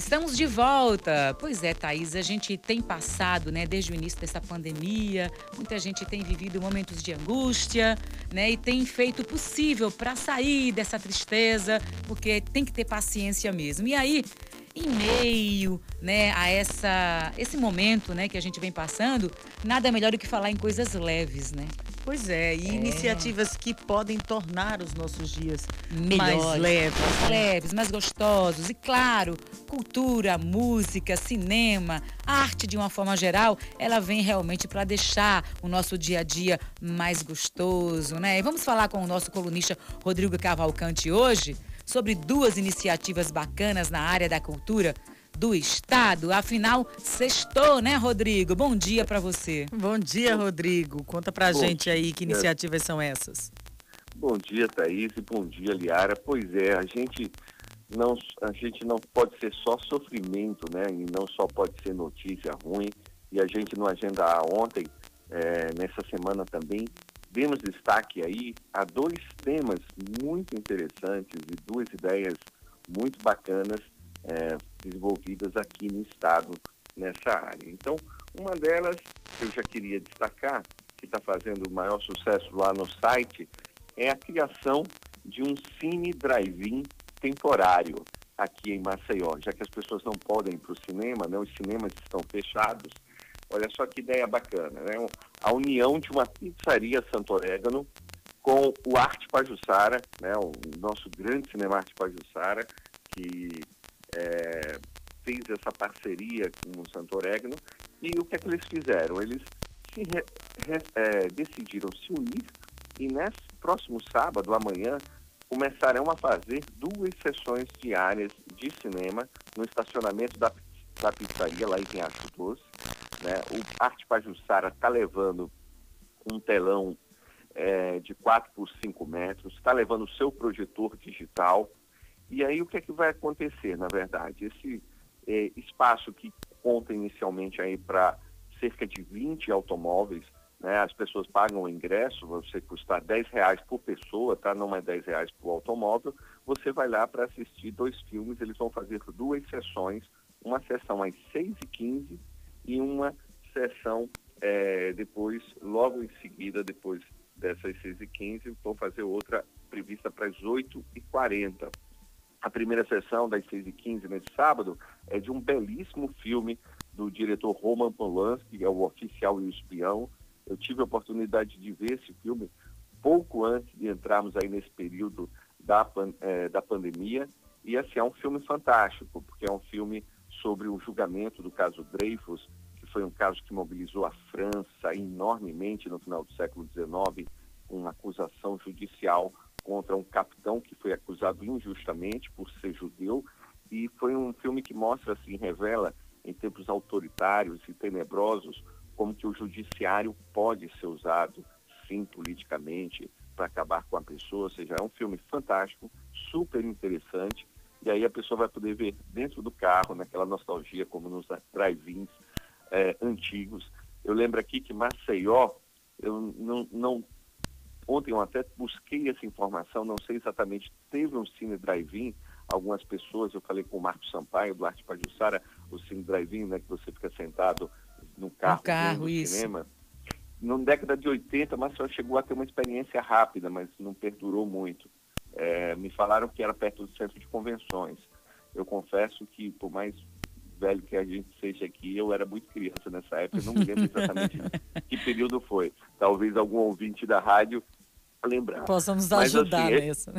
Estamos de volta. Pois é, Thaís, a gente tem passado, né, desde o início dessa pandemia, muita gente tem vivido momentos de angústia, né, e tem feito o possível para sair dessa tristeza, porque tem que ter paciência mesmo. E aí, em meio, né, a essa esse momento, né, que a gente vem passando, nada melhor do que falar em coisas leves, né? Pois é, e é. iniciativas que podem tornar os nossos dias Melhores, mais leves. Mais leves, mais gostosos. E claro, cultura, música, cinema, arte de uma forma geral, ela vem realmente para deixar o nosso dia a dia mais gostoso, né? E vamos falar com o nosso colunista Rodrigo Cavalcante hoje sobre duas iniciativas bacanas na área da cultura do Estado. Afinal, sextou, né, Rodrigo? Bom dia para você. Bom dia, Rodrigo. Conta pra bom gente aí que iniciativas são essas. Bom dia, Thaís, e bom dia, Liara. Pois é, a gente não, a gente não pode ser só sofrimento, né? E não só pode ser notícia ruim. E a gente no Agenda ontem, é, nessa semana também, demos destaque aí a dois temas muito interessantes e duas ideias muito bacanas é, desenvolvidas aqui no Estado nessa área. Então, uma delas eu já queria destacar, que está fazendo o maior sucesso lá no site, é a criação de um cine drive-in temporário aqui em Maceió, já que as pessoas não podem ir para o cinema, né? os cinemas estão fechados. Olha só que ideia bacana, né? A união de uma pizzaria Santo Orégano com o Arte Pajussara, né? o nosso grande cinema Arte Pajussara, que é, fez essa parceria com o Santo Orégano e o que é que eles fizeram? Eles se re, re, é, decidiram se unir e nesse próximo sábado, amanhã, começarão a fazer duas sessões diárias de cinema no estacionamento da, da pizzaria lá em Pinhaço Doce. Né? O Arte Pajussara está levando um telão é, de 4 por 5 metros, está levando o seu projetor digital, e aí o que é que vai acontecer, na verdade? Esse é, espaço que conta inicialmente aí para cerca de 20 automóveis, né? As pessoas pagam o ingresso, você custar 10 reais por pessoa, tá? Não é 10 reais por automóvel. Você vai lá para assistir dois filmes, eles vão fazer duas sessões, uma sessão às 6h15 e uma sessão é, depois, logo em seguida, depois dessas 6h15, vão fazer outra prevista para as 8h40. A primeira sessão, das 6h15 nesse sábado, é de um belíssimo filme do diretor Roman Polanski, que é o Oficial e o Espião. Eu tive a oportunidade de ver esse filme pouco antes de entrarmos aí nesse período da, é, da pandemia. E assim, é um filme fantástico, porque é um filme sobre o julgamento do caso Dreyfus, que foi um caso que mobilizou a França enormemente no final do século XIX, com uma acusação judicial contra um capitão que foi acusado injustamente por ser judeu. E foi um filme que mostra assim revela em tempos autoritários e tenebrosos como que o judiciário pode ser usado sim politicamente para acabar com a pessoa, ou seja, é um filme fantástico, super interessante. E aí a pessoa vai poder ver dentro do carro, naquela nostalgia como nos drive-ins é, antigos. Eu lembro aqui que Maceió, eu não, não Ontem eu até busquei essa informação, não sei exatamente, teve um Cine Drive-In, algumas pessoas, eu falei com o Marcos Sampaio, do Arte Pajussara, o Cine Drive-In, né, que você fica sentado no carro, no carro isso. cinema. Na década de 80, mas só chegou a ter uma experiência rápida, mas não perdurou muito. É, me falaram que era perto do centro de convenções. Eu confesso que, por mais velho que a gente seja aqui, eu era muito criança nessa época, não me lembro exatamente que período foi. Talvez algum ouvinte da rádio lembrar. Possamos Mas, ajudar assim, nisso.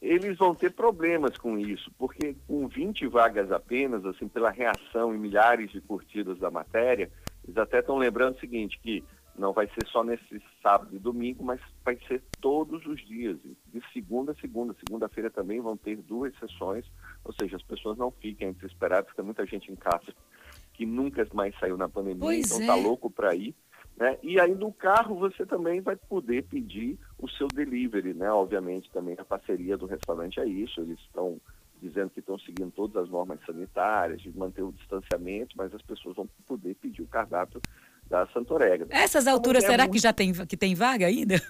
Eles vão ter problemas com isso, porque com 20 vagas apenas, assim, pela reação e milhares de curtidas da matéria, eles até estão lembrando o seguinte, que não vai ser só nesse sábado e domingo, mas vai ser todos os dias, de segunda a segunda. Segunda-feira também vão ter duas sessões, ou seja, as pessoas não fiquem desesperadas, porque muita gente em casa que nunca mais saiu na pandemia, pois então é. tá louco para ir. Né? E aí no carro você também vai poder pedir o seu delivery, né? Obviamente também a parceria do restaurante é isso, eles estão dizendo que estão seguindo todas as normas sanitárias, de manter o distanciamento, mas as pessoas vão poder pedir o cardápio da Santorega. Essas alturas, é será muito... que já tem, que tem vaga ainda?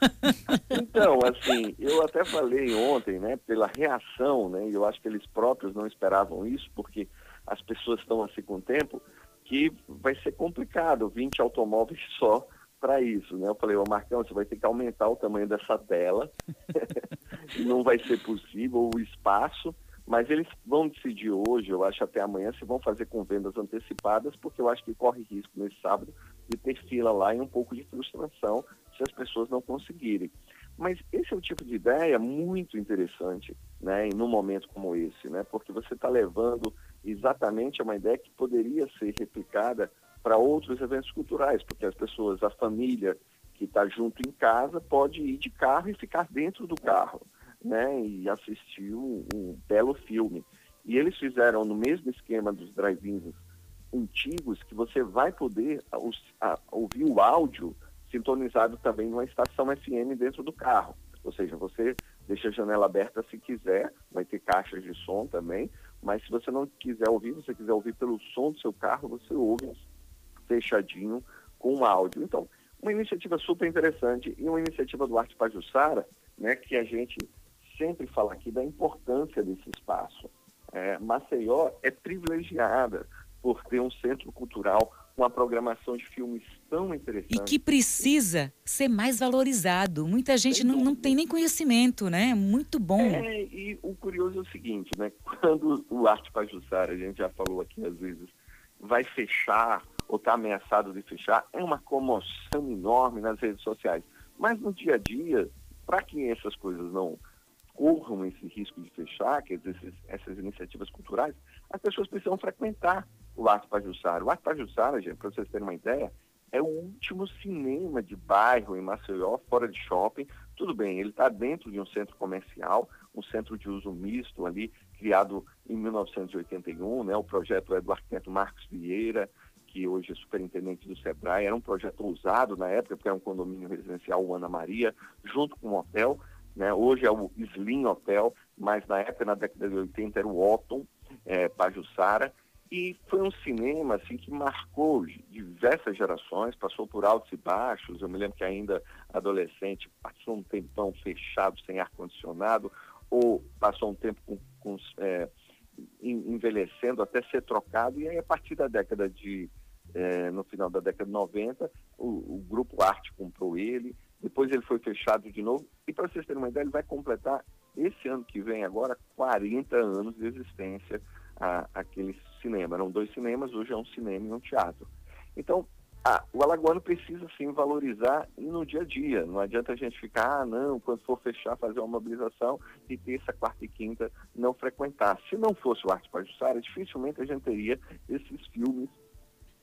Então, assim, eu até falei ontem, né, pela reação, né, eu acho que eles próprios não esperavam isso, porque as pessoas estão assim com o tempo, que vai ser complicado 20 automóveis só para isso, né? Eu falei, ô Marcão, você vai ter que aumentar o tamanho dessa tela, não vai ser possível o espaço, mas eles vão decidir hoje, eu acho até amanhã, se vão fazer com vendas antecipadas, porque eu acho que corre risco nesse sábado de ter fila lá e um pouco de frustração se as pessoas não conseguirem. Mas esse é o tipo de ideia muito interessante, né, num momento como esse, né, porque você está levando exatamente uma ideia que poderia ser replicada para outros eventos culturais, porque as pessoas, a família que está junto em casa pode ir de carro e ficar dentro do carro, né, e assistir um, um belo filme. E eles fizeram no mesmo esquema dos drive-ins antigos, que você vai poder ouvir o áudio sintonizado também numa estação FM dentro do carro. Ou seja, você deixa a janela aberta se quiser, vai ter caixas de som também, mas se você não quiser ouvir, você quiser ouvir pelo som do seu carro, você ouve fechadinho com áudio. Então, uma iniciativa super interessante e uma iniciativa do Arte Pajussara, né, que a gente sempre fala aqui da importância desse espaço. É, Maceió é privilegiada por ter um centro cultural com a programação de filmes tão interessante. E que precisa ser mais valorizado. Muita gente não, não, tem nem conhecimento, né? Muito bom. É, e o curioso é o seguinte, né? Quando o Arte Pajussara, a gente já falou aqui às vezes, vai fechar ou está ameaçado de fechar, é uma comoção enorme nas redes sociais. Mas no dia a dia, para que essas coisas não corram esse risco de fechar, que essas, essas iniciativas culturais, as pessoas precisam frequentar o Arte Pajussara. O Arte Pajussara, gente, para vocês terem uma ideia, é o último cinema de bairro em Maceió, fora de shopping. Tudo bem, ele está dentro de um centro comercial, um centro de uso misto ali, criado em 1981, né? O projeto é do arquiteto Marcos Vieira, que hoje é superintendente do SEBRAE. Era um projeto ousado na época, porque era um condomínio residencial Ana Maria, junto com um hotel. Né? Hoje é o Slim Hotel, mas na época, na década de 80, era o Otton é, Pajussara. E foi um cinema assim que marcou diversas gerações, passou por altos e baixos. Eu me lembro que ainda adolescente passou um tempão fechado, sem ar-condicionado, ou passou um tempo com, com é, envelhecendo até ser trocado. E aí, a partir da década de. É, no final da década de 90, o, o Grupo Arte comprou ele, depois ele foi fechado de novo. E para vocês terem uma ideia, ele vai completar esse ano que vem agora 40 anos de existência a, aquele cinema. Eram dois cinemas, hoje é um cinema e um teatro. Então, ah, o alagoano precisa sim valorizar no dia a dia. Não adianta a gente ficar, ah, não, quando for fechar, fazer uma mobilização e terça, quarta e quinta não frequentar. Se não fosse o Arte Pajussara, dificilmente a gente teria esses filmes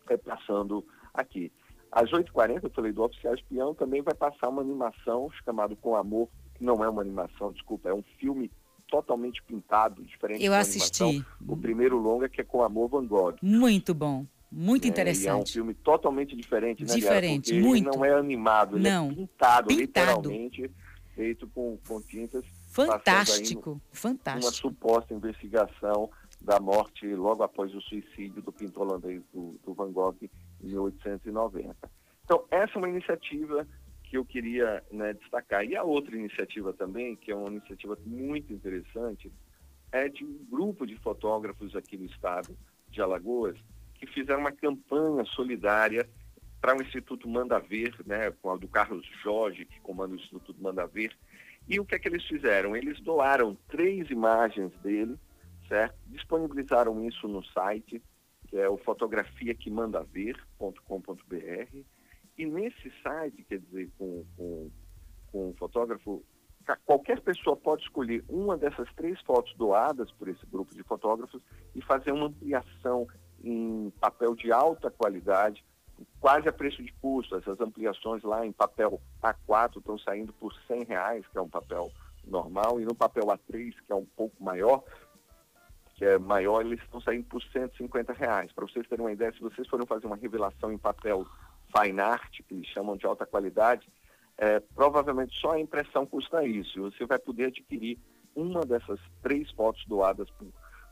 é, passando aqui. Às 8h40, eu falei do Oficial Espião, também vai passar uma animação chamada Com Amor, que não é uma animação, desculpa, é um filme totalmente pintado, diferente Eu assisti. Animação. O primeiro longa que é com Amor Van Gogh. Muito bom. Muito é, interessante. é um filme totalmente diferente, né, Diferente, Liara? muito. Ele não é animado, ele é não. é pintado, pintado, literalmente, feito com, com tintas. Fantástico, fantástico. Uma suposta investigação da morte logo após o suicídio do pintor holandês do, do Van Gogh em 1890. Então, essa é uma iniciativa que eu queria né, destacar. E a outra iniciativa também, que é uma iniciativa muito interessante, é de um grupo de fotógrafos aqui no estado de Alagoas que fizeram uma campanha solidária para o Instituto Manda Ver, né, com a do Carlos Jorge, que comanda o Instituto Manda Ver. E o que é que eles fizeram? Eles doaram três imagens dele, certo? Disponibilizaram isso no site, que é o fotografiaquemandaver.com.br e nesse site, quer dizer, com, com, com fotógrafo, qualquer pessoa pode escolher uma dessas três fotos doadas por esse grupo de fotógrafos e fazer uma ampliação em papel de alta qualidade, quase a preço de custo. Essas ampliações lá em papel A4 estão saindo por 100 reais, que é um papel normal, e no papel A3, que é um pouco maior, que é maior, eles estão saindo por 150 reais. Para vocês terem uma ideia, se vocês forem fazer uma revelação em papel fine art, que chamam de alta qualidade, é, provavelmente só a impressão custa isso. Você vai poder adquirir uma dessas três fotos doadas por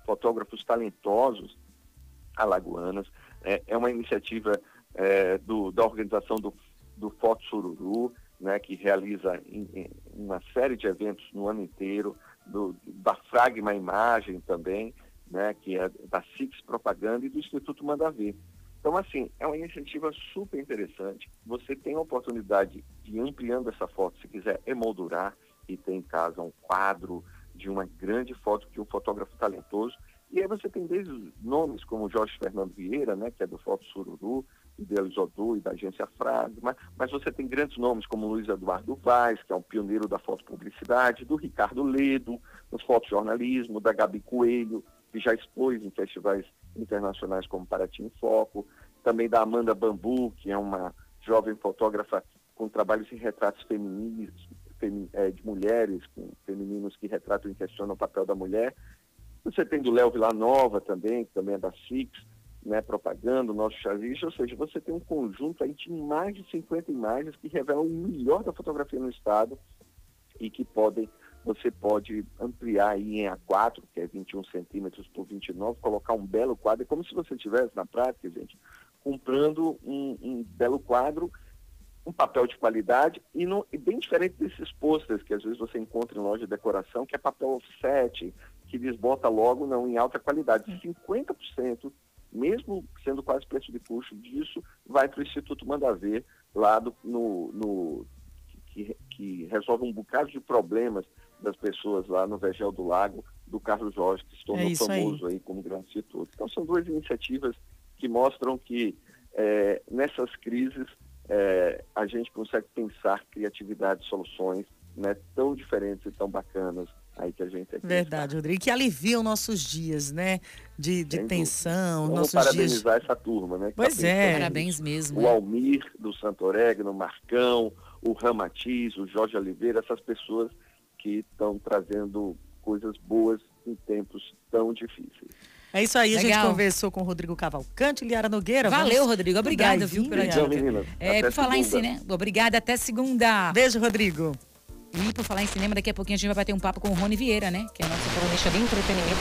fotógrafos talentosos alagoanas. É, é uma iniciativa é, do, da organização do, do Foto Sururu, né, que realiza em, em uma série de eventos no ano inteiro, do, da Fragma Imagem também, né, que é da Six Propaganda e do Instituto Manda Ver. Então, assim, é uma iniciativa super interessante. Você tem a oportunidade de ampliando essa foto, se quiser emoldurar e ter em casa um quadro de uma grande foto de um fotógrafo talentoso. E aí você tem desde nomes como Jorge Fernando Vieira, né, que é do Foto Sururu, idealizador e da agência Frade, mas, mas você tem grandes nomes como Luiz Eduardo Vaz, que é um pioneiro da fotopublicidade, do Ricardo Ledo, no fotojornalismo, da Gabi Coelho, que já expôs em festivais internacionais como Paraty em Foco, também da Amanda Bambu, que é uma jovem fotógrafa com trabalhos em retratos femininos, femi, é, de mulheres, com femininos que retratam e questionam o papel da mulher. Você tem do Léo Villanova também, que também é da Six, né, propaganda, o nosso chavista, ou seja, você tem um conjunto aí de mais de 50 imagens que revelam o melhor da fotografia no estado e que podem, você pode ampliar aí em A4, que é 21 centímetros por 29, colocar um belo quadro, é como se você estivesse na prática, gente, comprando um, um belo quadro, um papel de qualidade e, e bem diferente desses posters que às vezes você encontra em loja de decoração, que é papel offset, que desbota logo, não, em alta qualidade. 50% mesmo sendo quase preço de custo disso, vai para o Instituto Mandaver, lá do, no, no que, que, resolve um bocado de problemas das pessoas lá no Vegel do Lago, do Carlos Jorge, que se tornou é famoso aí. aí. como grande instituto. Então são duas iniciativas que mostram que é, nessas crises é, a gente consegue pensar criatividade, soluções né, tão diferentes e tão bacanas aí que a gente é Verdade, Rodrigo. Que aliviam nossos dias, né? De, de tensão, Vamos nossos parabenizar dias. essa turma, né? Pois tá é. Parabéns mesmo. O Almir do Santo Oregno, o Marcão, o Ramatiz, o Jorge Oliveira, essas pessoas que estão trazendo coisas boas em tempos tão difíceis. É isso aí, Legal. a gente conversou com o Rodrigo Cavalcante e Liara Nogueira. Valeu, Vamos... Rodrigo. Obrigada, viu, dica. meninas. É, por falar segunda. em cinema. Obrigada, até segunda. Beijo, Rodrigo. E por falar em cinema, daqui a pouquinho a gente vai bater um papo com o Rony Vieira, né? Que é a nossa colunista de entretenimento.